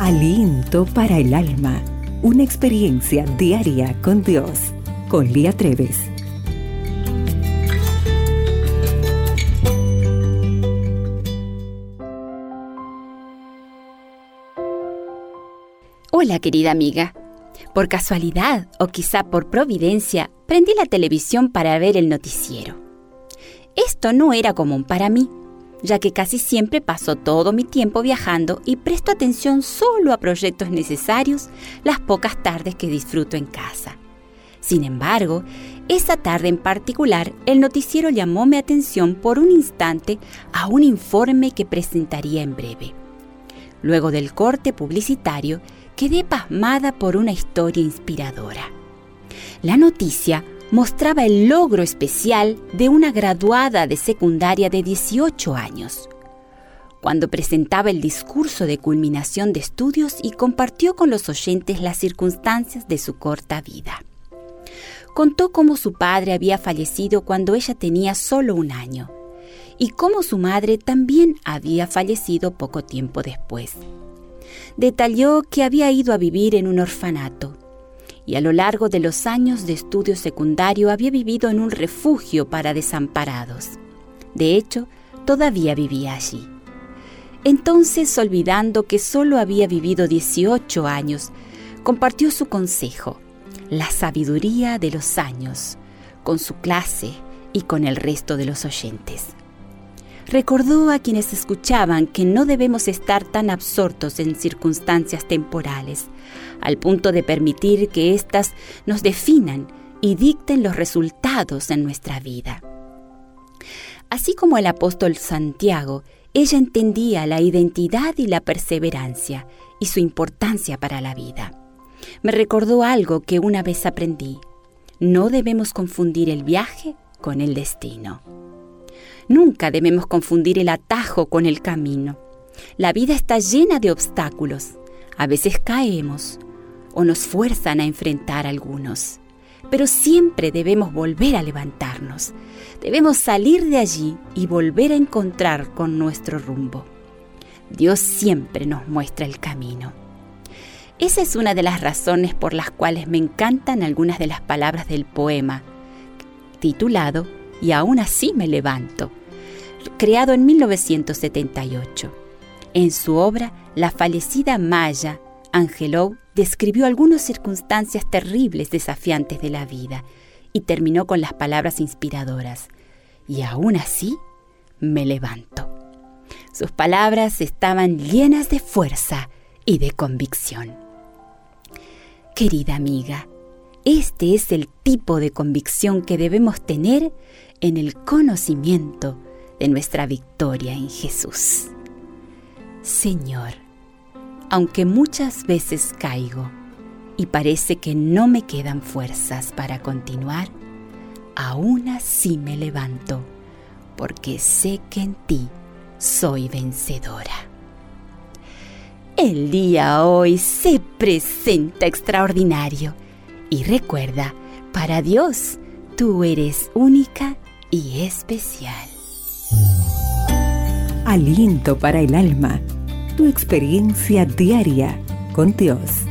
Aliento para el alma. Una experiencia diaria con Dios. Con Lía Treves. Hola querida amiga. Por casualidad o quizá por providencia, prendí la televisión para ver el noticiero. Esto no era común para mí, ya que casi siempre paso todo mi tiempo viajando y presto atención solo a proyectos necesarios las pocas tardes que disfruto en casa. Sin embargo, esa tarde en particular, el noticiero llamó mi atención por un instante a un informe que presentaría en breve. Luego del corte publicitario, quedé pasmada por una historia inspiradora. La noticia mostraba el logro especial de una graduada de secundaria de 18 años, cuando presentaba el discurso de culminación de estudios y compartió con los oyentes las circunstancias de su corta vida. Contó cómo su padre había fallecido cuando ella tenía solo un año y cómo su madre también había fallecido poco tiempo después. Detalló que había ido a vivir en un orfanato y a lo largo de los años de estudio secundario había vivido en un refugio para desamparados. De hecho, todavía vivía allí. Entonces, olvidando que solo había vivido 18 años, compartió su consejo, la sabiduría de los años, con su clase y con el resto de los oyentes recordó a quienes escuchaban que no debemos estar tan absortos en circunstancias temporales, al punto de permitir que éstas nos definan y dicten los resultados en nuestra vida. Así como el apóstol Santiago, ella entendía la identidad y la perseverancia y su importancia para la vida. Me recordó algo que una vez aprendí. No debemos confundir el viaje con el destino. Nunca debemos confundir el atajo con el camino. La vida está llena de obstáculos. A veces caemos o nos fuerzan a enfrentar algunos. Pero siempre debemos volver a levantarnos. Debemos salir de allí y volver a encontrar con nuestro rumbo. Dios siempre nos muestra el camino. Esa es una de las razones por las cuales me encantan algunas de las palabras del poema, titulado y aún así me levanto, creado en 1978. En su obra, la fallecida Maya Angelou describió algunas circunstancias terribles desafiantes de la vida y terminó con las palabras inspiradoras. Y aún así, me levanto. Sus palabras estaban llenas de fuerza y de convicción. Querida amiga, este es el tipo de convicción que debemos tener en el conocimiento de nuestra victoria en Jesús. Señor, aunque muchas veces caigo y parece que no me quedan fuerzas para continuar, aún así me levanto, porque sé que en ti soy vencedora. El día hoy se presenta extraordinario y recuerda, para Dios, tú eres única y especial. Aliento para el alma. Tu experiencia diaria con Dios.